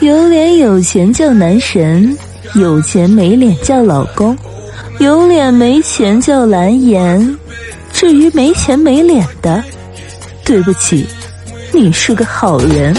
有脸有钱叫男神有钱没脸叫老公有脸没钱叫蓝颜至于没钱没脸的对不起你是个好人。